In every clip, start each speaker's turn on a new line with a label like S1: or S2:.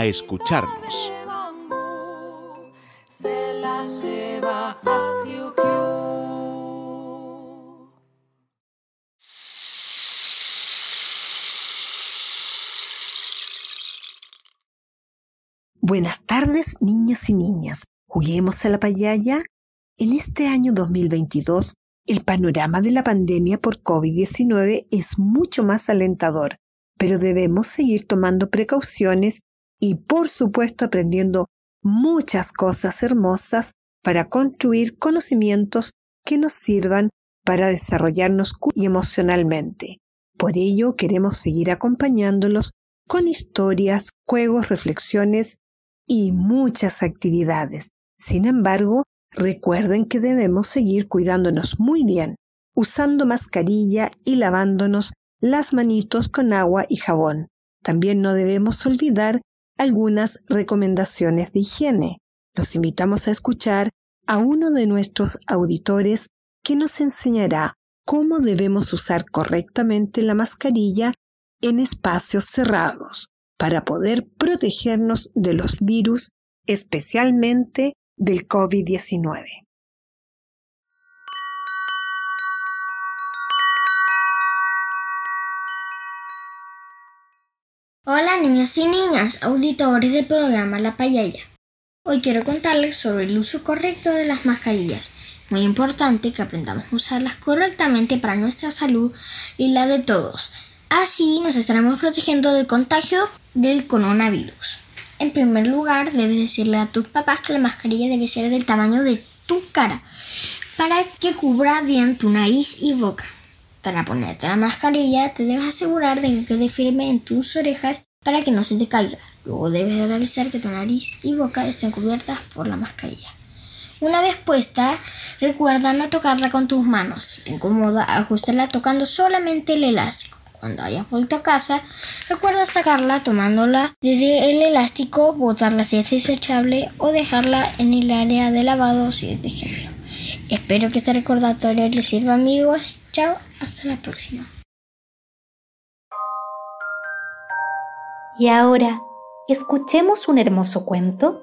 S1: escucharnos.
S2: Buenas tardes, niños y niñas. Juguemos a la payaya. En este año 2022, el panorama de la pandemia por COVID-19 es mucho más alentador, pero debemos seguir tomando precauciones y, por supuesto, aprendiendo muchas cosas hermosas para construir conocimientos que nos sirvan para desarrollarnos y emocionalmente. Por ello, queremos seguir acompañándolos con historias, juegos, reflexiones y muchas actividades. Sin embargo, recuerden que debemos seguir cuidándonos muy bien, usando mascarilla y lavándonos las manitos con agua y jabón. También no debemos olvidar algunas recomendaciones de higiene. Los invitamos a escuchar a uno de nuestros auditores que nos enseñará cómo debemos usar correctamente la mascarilla en espacios cerrados para poder protegernos de los virus, especialmente del COVID-19.
S3: Hola niños y niñas, auditores del programa La Payaya. Hoy quiero contarles sobre el uso correcto de las mascarillas. Muy importante que aprendamos a usarlas correctamente para nuestra salud y la de todos. Así nos estaremos protegiendo del contagio del coronavirus. En primer lugar, debes decirle a tus papás que la mascarilla debe ser del tamaño de tu cara para que cubra bien tu nariz y boca. Para ponerte la mascarilla, te debes asegurar de que quede firme en tus orejas para que no se te caiga. Luego debes realizar que tu nariz y boca estén cubiertas por la mascarilla. Una vez puesta, recuerda no tocarla con tus manos. Si te incomoda, ajustala tocando solamente el elástico. Cuando hayas vuelto a casa, recuerda sacarla tomándola desde el elástico, botarla si es desechable o dejarla en el área de lavado si es de género. Espero que este recordatorio les sirva amigos. Chao, hasta la próxima.
S4: Y ahora, escuchemos un hermoso cuento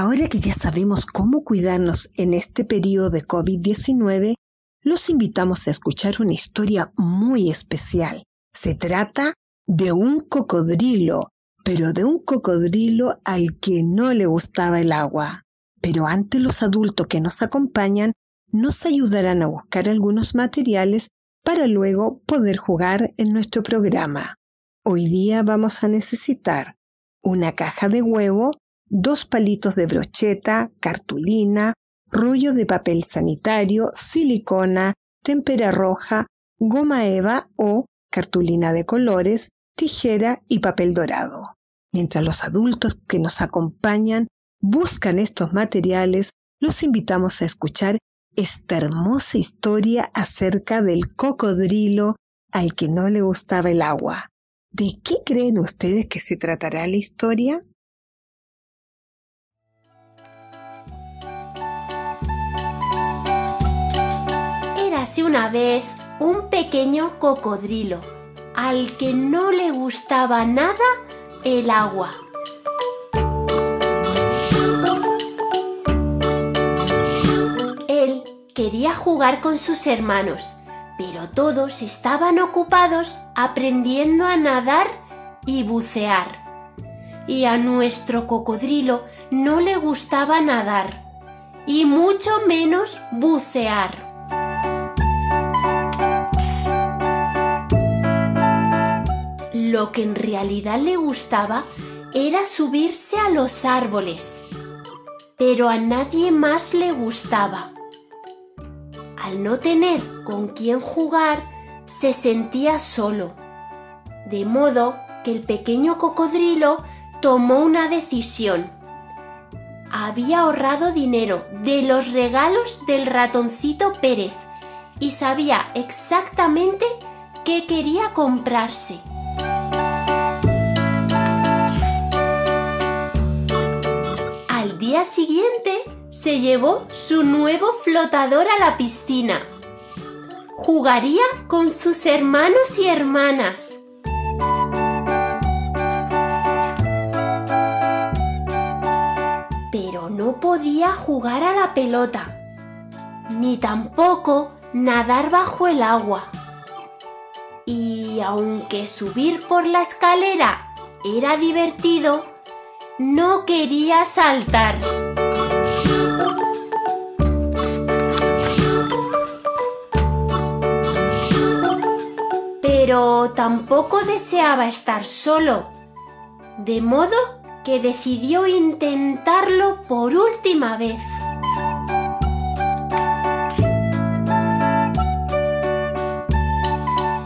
S2: Ahora que ya sabemos cómo cuidarnos en este periodo de COVID-19, los invitamos a escuchar una historia muy especial. Se trata de un cocodrilo, pero de un cocodrilo al que no le gustaba el agua. Pero antes los adultos que nos acompañan nos ayudarán a buscar algunos materiales para luego poder jugar en nuestro programa. Hoy día vamos a necesitar una caja de huevo, dos palitos de brocheta, cartulina, rollo de papel sanitario, silicona, tempera roja, goma eva o cartulina de colores, tijera y papel dorado. Mientras los adultos que nos acompañan buscan estos materiales, los invitamos a escuchar esta hermosa historia acerca del cocodrilo al que no le gustaba el agua. ¿De qué creen ustedes que se tratará la historia?
S5: Érase una vez un pequeño cocodrilo al que no le gustaba nada el agua. Él quería jugar con sus hermanos, pero todos estaban ocupados aprendiendo a nadar y bucear. Y a nuestro cocodrilo no le gustaba nadar, y mucho menos bucear. Lo que en realidad le gustaba era subirse a los árboles, pero a nadie más le gustaba. Al no tener con quién jugar, se sentía solo, de modo que el pequeño cocodrilo tomó una decisión. Había ahorrado dinero de los regalos del ratoncito Pérez y sabía exactamente qué quería comprarse. Día siguiente se llevó su nuevo flotador a la piscina. Jugaría con sus hermanos y hermanas. Pero no podía jugar a la pelota, ni tampoco nadar bajo el agua. Y aunque subir por la escalera era divertido, no quería saltar. Pero tampoco deseaba estar solo, de modo que decidió intentarlo por última vez.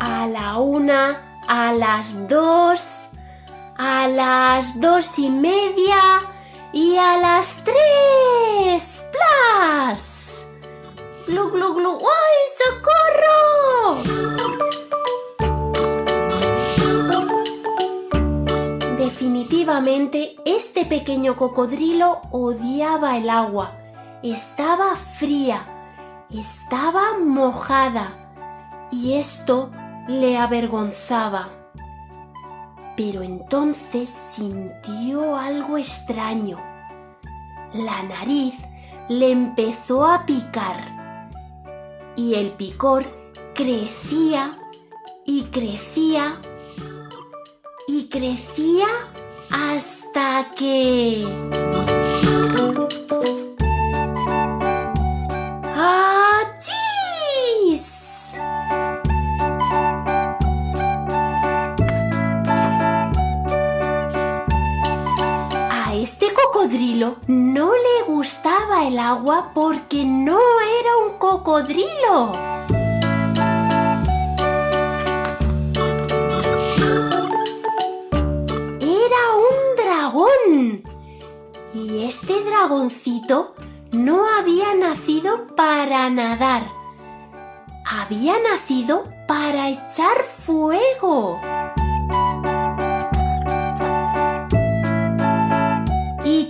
S5: A la una, a las dos, a las dos y media y a las tres. ¡Plas! ¡Glu, glu, glu! ¡Ay, socorro! Definitivamente, este pequeño cocodrilo odiaba el agua. Estaba fría, estaba mojada y esto le avergonzaba. Pero entonces sintió algo extraño. La nariz le empezó a picar y el picor crecía y crecía y crecía hasta que... cocodrilo no le gustaba el agua porque no era un cocodrilo. Era un dragón. Y este dragoncito no había nacido para nadar. Había nacido para echar fuego.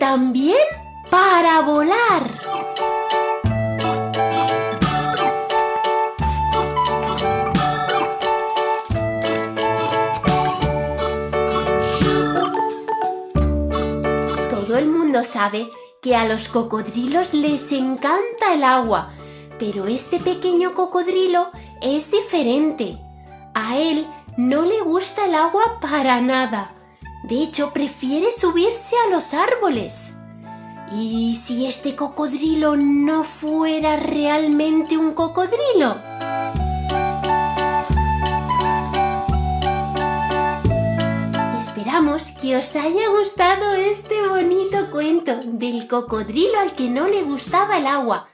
S5: También para volar. Todo el mundo sabe que a los cocodrilos les encanta el agua, pero este pequeño cocodrilo es diferente. A él no le gusta el agua para nada. De hecho, prefiere subirse a los árboles. ¿Y si este cocodrilo no fuera realmente un cocodrilo? Esperamos que os haya gustado este bonito cuento del cocodrilo al que no le gustaba el agua.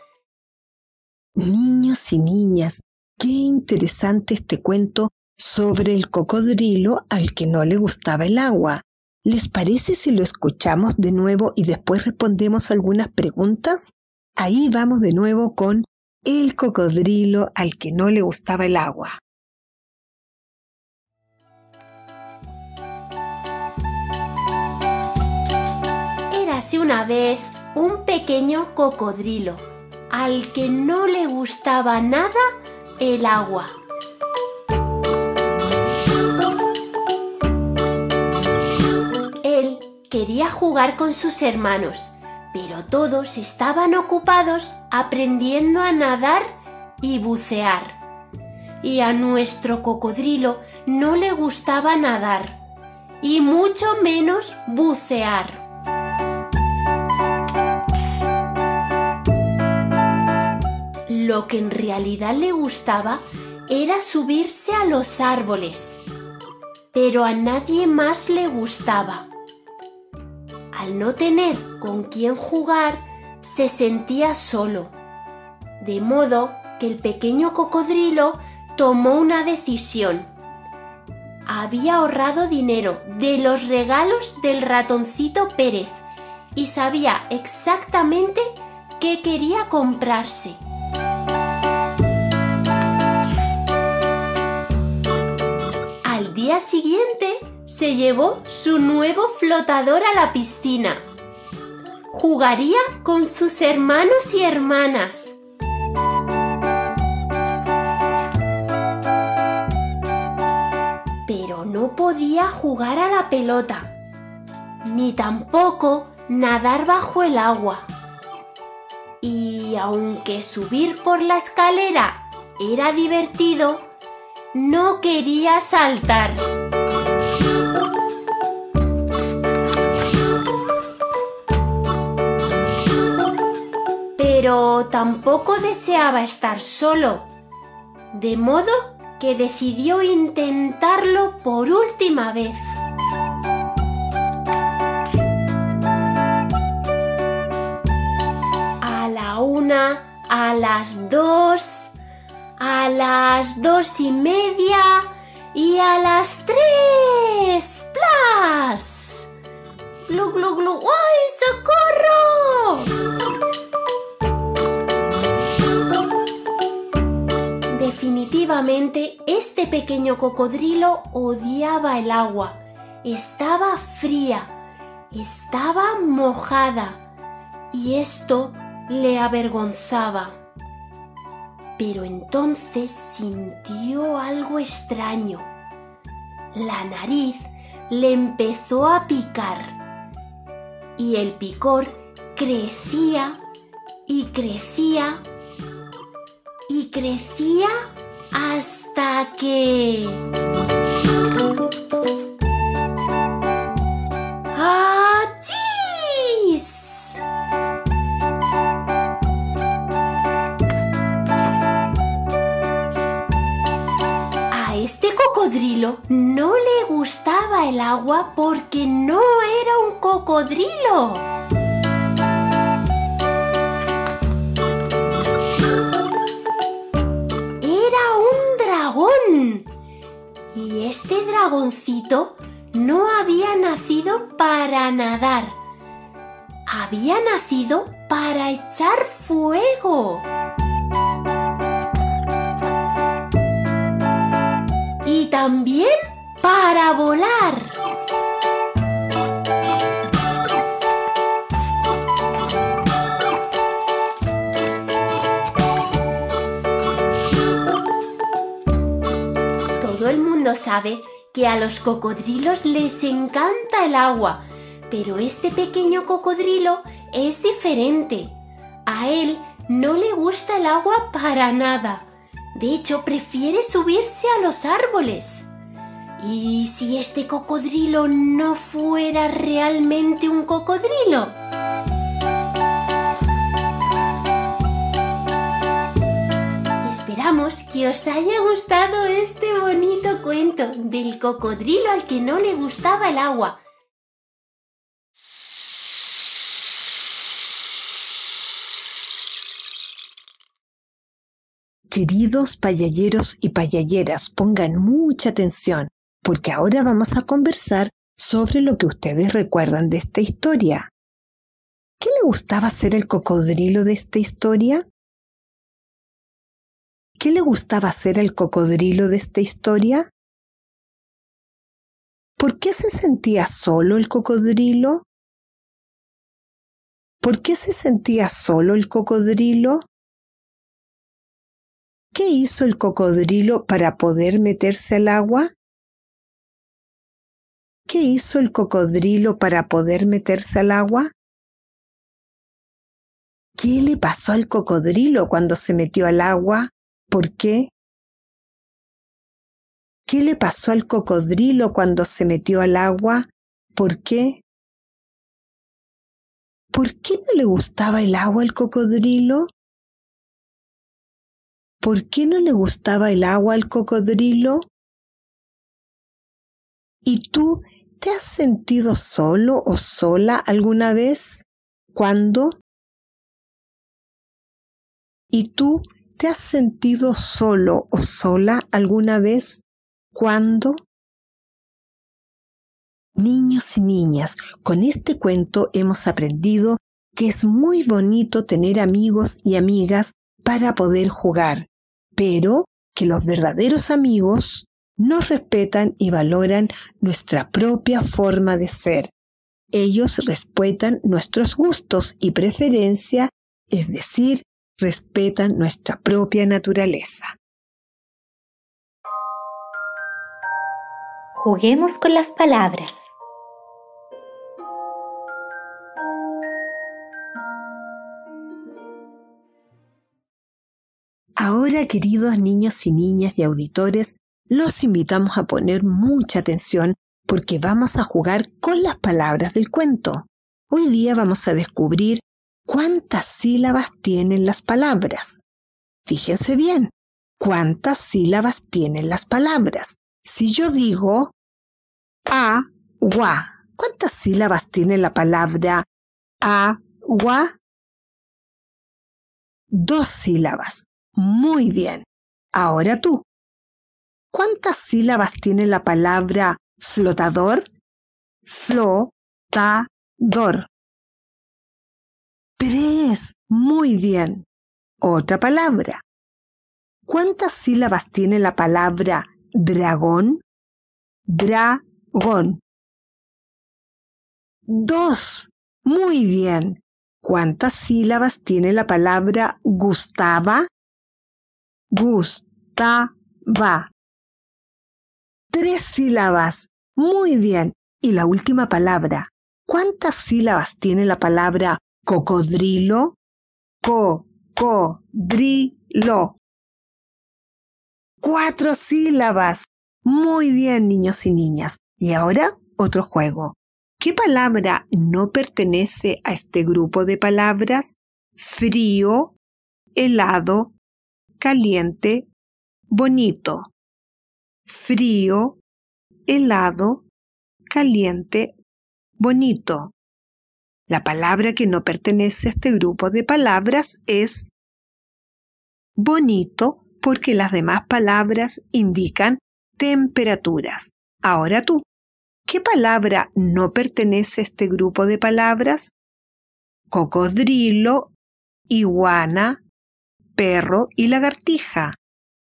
S2: Niños y niñas, qué interesante este cuento sobre el cocodrilo al que no le gustaba el agua. ¿Les parece si lo escuchamos de nuevo y después respondemos algunas preguntas? Ahí vamos de nuevo con el cocodrilo al que no le gustaba el agua.
S5: Érase una vez un pequeño cocodrilo al que no le gustaba nada el agua. Quería jugar con sus hermanos, pero todos estaban ocupados aprendiendo a nadar y bucear. y a nuestro cocodrilo no le gustaba nadar, y mucho menos bucear. Lo que en realidad le gustaba era subirse a los árboles, pero a nadie más le gustaba. Al no tener con quién jugar, se sentía solo, de modo que el pequeño cocodrilo tomó una decisión. Había ahorrado dinero de los regalos del ratoncito Pérez y sabía exactamente qué quería comprarse. Al día siguiente se llevó su nuevo flotador a la piscina. Jugaría con sus hermanos y hermanas. Pero no podía jugar a la pelota, ni tampoco nadar bajo el agua. Y aunque subir por la escalera era divertido, no quería saltar. Pero tampoco deseaba estar solo, de modo que decidió intentarlo por última vez. A la una, a las dos, a las dos y media y a las tres. ¡Plas! ¡Glu, glu, glu! ¡Ay, socorro! Definitivamente, este pequeño cocodrilo odiaba el agua. Estaba fría, estaba mojada y esto le avergonzaba. Pero entonces sintió algo extraño. La nariz le empezó a picar y el picor crecía y crecía y crecía hasta que... ¡Achís! A este cocodrilo no le gustaba el agua porque no era un cocodrilo. Y este dragoncito no había nacido para nadar. Había nacido para echar fuego. Y también para volar. Sabe que a los cocodrilos les encanta el agua, pero este pequeño cocodrilo es diferente. A él no le gusta el agua para nada. De hecho, prefiere subirse a los árboles. ¿Y si este cocodrilo no fuera realmente un cocodrilo? Esperamos que os haya gustado este bonito cuento del cocodrilo al que no le gustaba el agua.
S2: Queridos payalleros y payalleras, pongan mucha atención, porque ahora vamos a conversar sobre lo que ustedes recuerdan de esta historia. ¿Qué le gustaba hacer el cocodrilo de esta historia? ¿Qué le gustaba hacer al cocodrilo de esta historia? ¿Por qué se sentía solo el cocodrilo? ¿Por qué se sentía solo el cocodrilo? ¿Qué hizo el cocodrilo para poder meterse al agua? ¿Qué hizo el cocodrilo para poder meterse al agua? ¿Qué le pasó al cocodrilo cuando se metió al agua? ¿Por qué? ¿Qué le pasó al cocodrilo cuando se metió al agua? ¿Por qué? ¿Por qué no le gustaba el agua al cocodrilo? ¿Por qué no le gustaba el agua al cocodrilo? ¿Y tú te has sentido solo o sola alguna vez? ¿Cuándo? ¿Y tú te has sentido solo o sola alguna vez? ¿Cuándo? Niños y niñas, con este cuento hemos aprendido que es muy bonito tener amigos y amigas para poder jugar, pero que los verdaderos amigos nos respetan y valoran nuestra propia forma de ser. Ellos respetan nuestros gustos y preferencia, es decir, respetan nuestra propia naturaleza.
S4: Juguemos con las palabras.
S2: Ahora, queridos niños y niñas y auditores, los invitamos a poner mucha atención porque vamos a jugar con las palabras del cuento. Hoy día vamos a descubrir cuántas sílabas tienen las palabras. Fíjense bien, cuántas sílabas tienen las palabras. Si yo digo agua, ¿cuántas sílabas tiene la palabra agua? Dos sílabas. Muy bien. Ahora tú. ¿Cuántas sílabas tiene la palabra flotador? Flotador. Tres. Muy bien. Otra palabra. ¿Cuántas sílabas tiene la palabra dragón? Dragón. Dos. Muy bien. ¿Cuántas sílabas tiene la palabra gustaba? Gustaba. Tres sílabas. Muy bien. Y la última palabra. ¿Cuántas sílabas tiene la palabra cocodrilo? Co-co-dri-lo. Cuatro sílabas. Muy bien, niños y niñas. Y ahora otro juego. ¿Qué palabra no pertenece a este grupo de palabras? Frío, helado, caliente, bonito. Frío, helado, caliente, bonito. La palabra que no pertenece a este grupo de palabras es bonito porque las demás palabras indican temperaturas. Ahora tú, ¿qué palabra no pertenece a este grupo de palabras? Cocodrilo, iguana, perro y lagartija.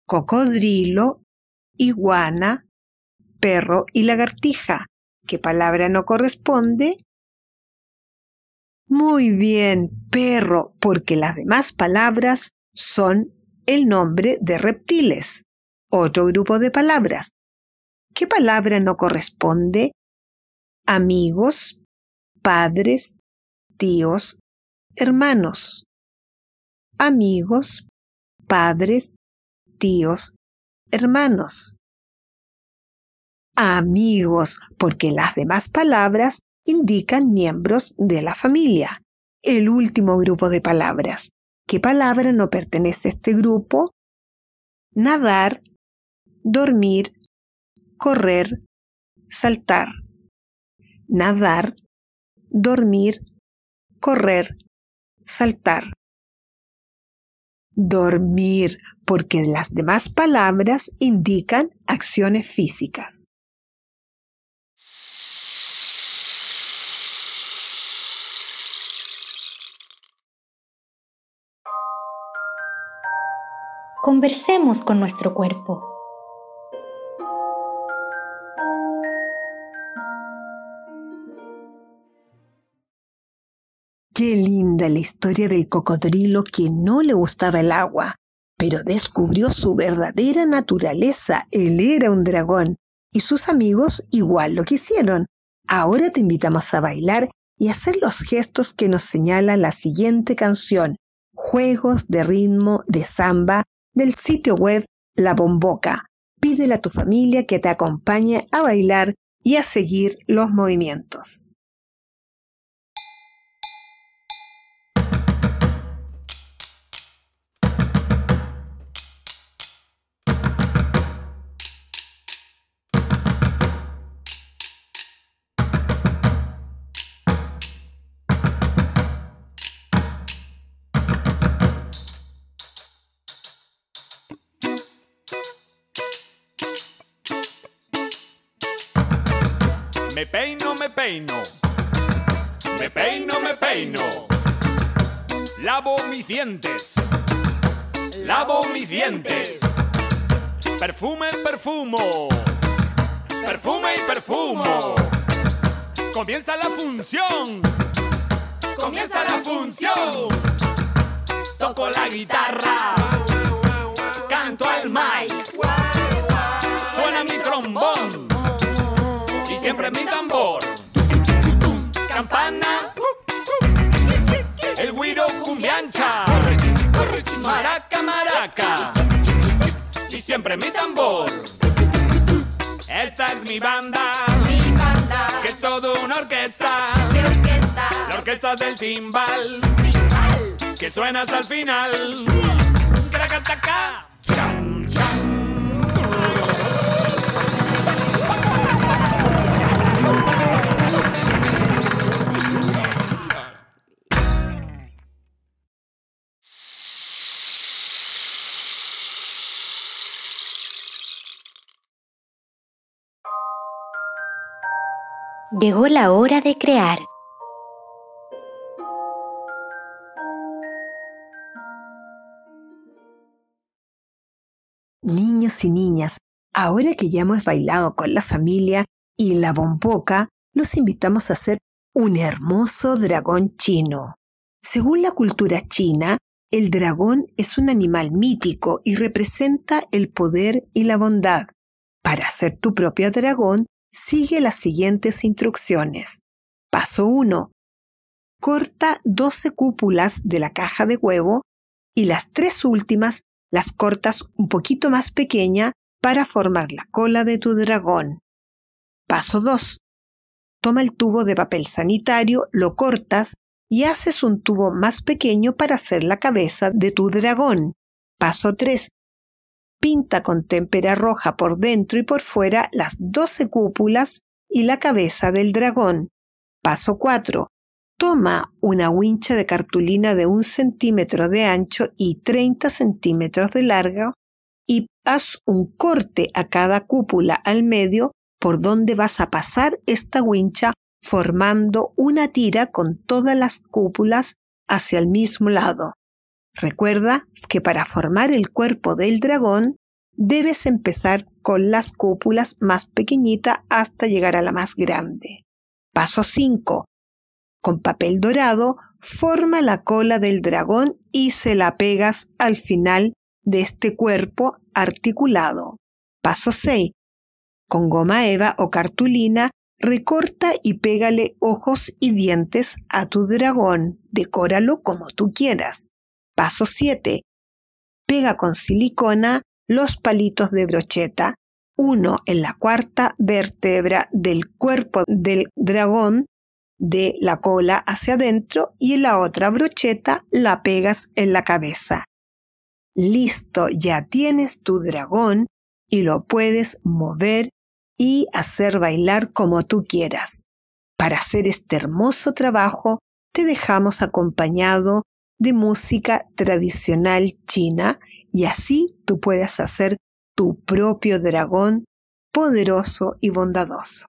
S2: Cocodrilo, iguana, perro y lagartija. ¿Qué palabra no corresponde? Muy bien, perro, porque las demás palabras son el nombre de reptiles. Otro grupo de palabras. ¿Qué palabra no corresponde? Amigos, padres, tíos, hermanos. Amigos, padres, tíos, hermanos. Amigos, porque las demás palabras indican miembros de la familia. El último grupo de palabras. ¿Qué palabra no pertenece a este grupo? Nadar, dormir, correr, saltar. Nadar, dormir, correr, saltar. Dormir, porque las demás palabras indican acciones físicas.
S4: Conversemos con nuestro cuerpo.
S2: Qué linda la historia del cocodrilo que no le gustaba el agua, pero descubrió su verdadera naturaleza. Él era un dragón y sus amigos igual lo quisieron. Ahora te invitamos a bailar y hacer los gestos que nos señala la siguiente canción, Juegos de ritmo de samba del sitio web La Bomboca. Pídele a tu familia que te acompañe a bailar y a seguir los movimientos.
S6: Me peino, me peino. Me peino, me peino. Lavo mis dientes. Lavo mis dientes. Perfume, perfumo. Perfume y perfumo. Comienza la función. Comienza la función. Toco la guitarra. Canto al mic. Suena mi trombón siempre mi tambor. Campana, el guiro cumbiancha, maraca, maraca, y siempre mi tambor. Esta es mi banda, que es todo una orquesta, la orquesta del timbal, que suena hasta el final.
S4: Llegó la hora de crear.
S2: Niños y niñas, ahora que ya hemos bailado con la familia y la bomboca, los invitamos a hacer un hermoso dragón chino. Según la cultura china, el dragón es un animal mítico y representa el poder y la bondad. Para hacer tu propio dragón, sigue las siguientes instrucciones. Paso 1. Corta 12 cúpulas de la caja de huevo y las tres últimas las cortas un poquito más pequeña para formar la cola de tu dragón. Paso 2. Toma el tubo de papel sanitario, lo cortas y haces un tubo más pequeño para hacer la cabeza de tu dragón. Paso 3. Pinta con témpera roja por dentro y por fuera las 12 cúpulas y la cabeza del dragón. Paso 4. Toma una wincha de cartulina de un centímetro de ancho y 30 centímetros de largo y haz un corte a cada cúpula al medio por donde vas a pasar esta wincha formando una tira con todas las cúpulas hacia el mismo lado. Recuerda que para formar el cuerpo del dragón debes empezar con las cúpulas más pequeñitas hasta llegar a la más grande. Paso 5. Con papel dorado, forma la cola del dragón y se la pegas al final de este cuerpo articulado. Paso 6. Con goma eva o cartulina, recorta y pégale ojos y dientes a tu dragón. Decóralo como tú quieras. Paso 7. Pega con silicona los palitos de brocheta, uno en la cuarta vértebra del cuerpo del dragón de la cola hacia adentro y en la otra brocheta la pegas en la cabeza. Listo, ya tienes tu dragón y lo puedes mover y hacer bailar como tú quieras. Para hacer este hermoso trabajo, te dejamos acompañado de música tradicional china y así tú puedes hacer tu propio dragón poderoso y bondadoso.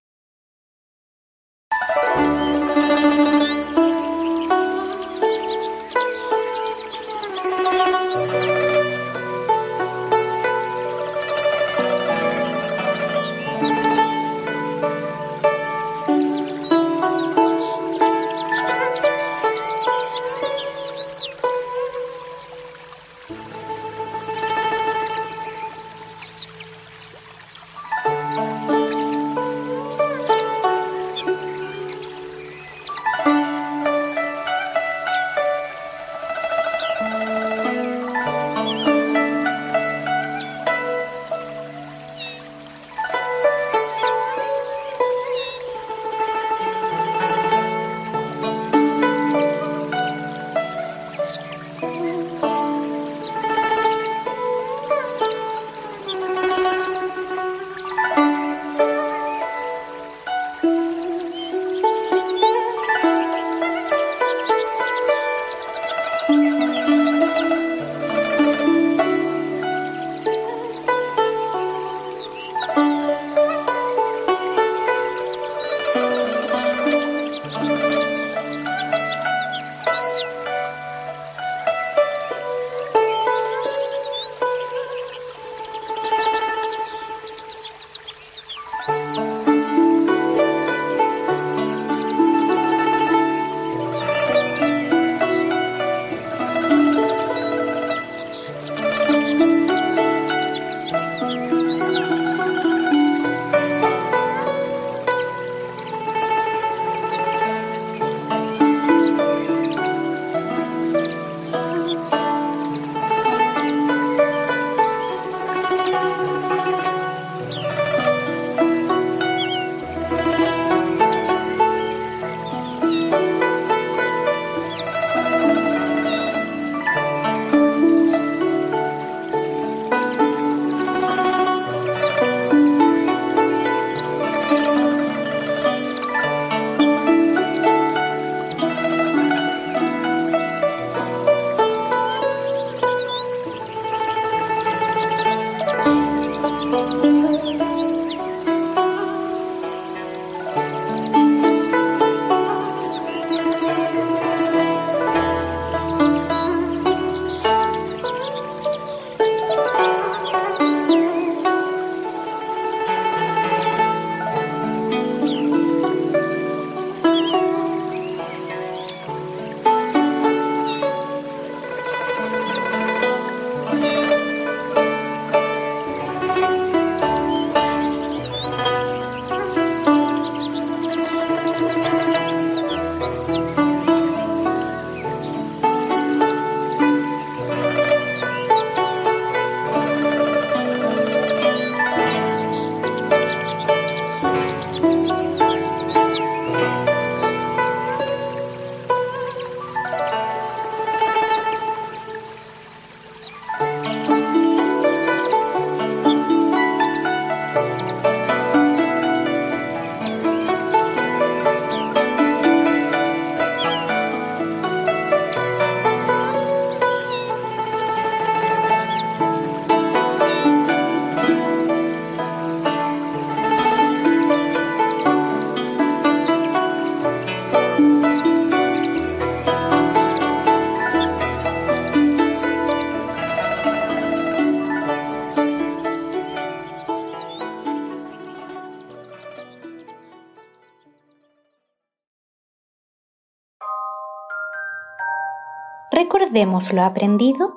S4: Recordemos lo aprendido.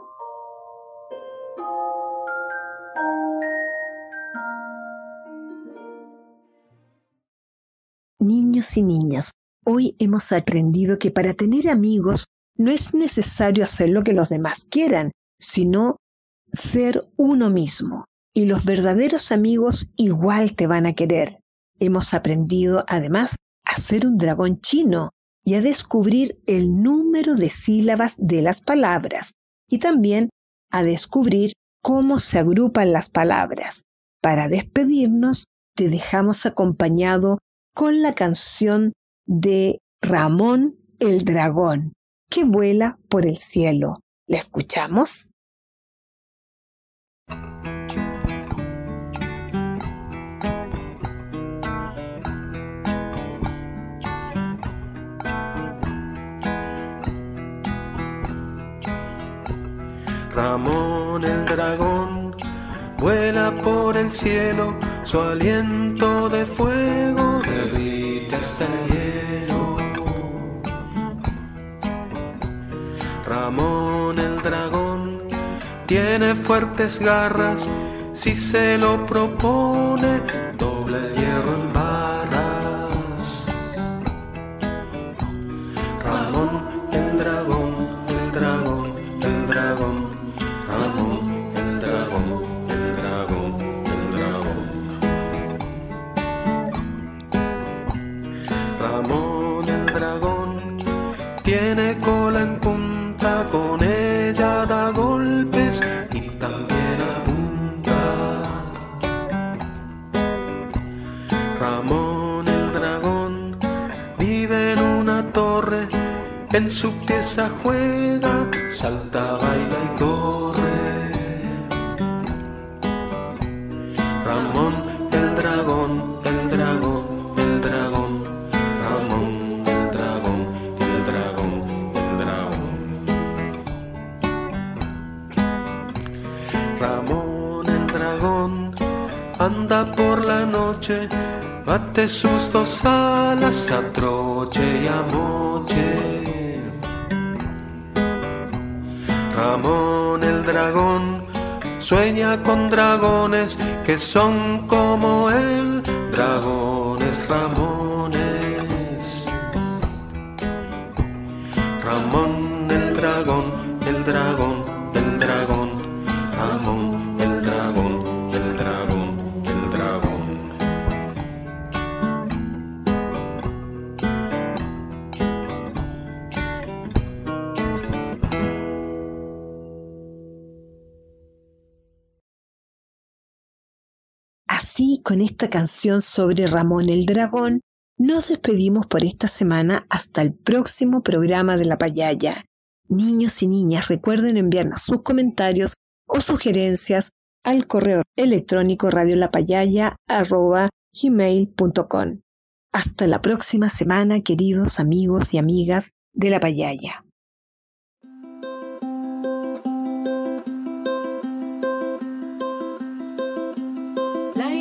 S2: Niños y niñas, hoy hemos aprendido que para tener amigos no es necesario hacer lo que los demás quieran, sino ser uno mismo. Y los verdaderos amigos igual te van a querer. Hemos aprendido además a ser un dragón chino, y a descubrir el número de sílabas de las palabras y también a descubrir cómo se agrupan las palabras. Para despedirnos, te dejamos acompañado con la canción de Ramón el Dragón, que vuela por el cielo. ¿La escuchamos?
S7: Ramón el dragón vuela por el cielo, su aliento de fuego derrite hasta el hielo. Ramón el dragón tiene fuertes garras, si se lo propone, dobla el hierro juega, salta, baila y corre. Ramón el dragón, el dragón, el dragón, Ramón el dragón, el dragón, el dragón. Ramón el dragón anda por la noche, bate sus dos alas a troche y a moche. Ramón el dragón sueña con dragones que son como él, dragones Ramones.
S2: Esta canción sobre Ramón el Dragón, nos despedimos por esta semana hasta el próximo programa de La Payaya. Niños y niñas, recuerden enviarnos sus comentarios o sugerencias al correo electrónico radiolapayaya.gmail.com. Hasta la próxima semana, queridos amigos y amigas de La Payaya.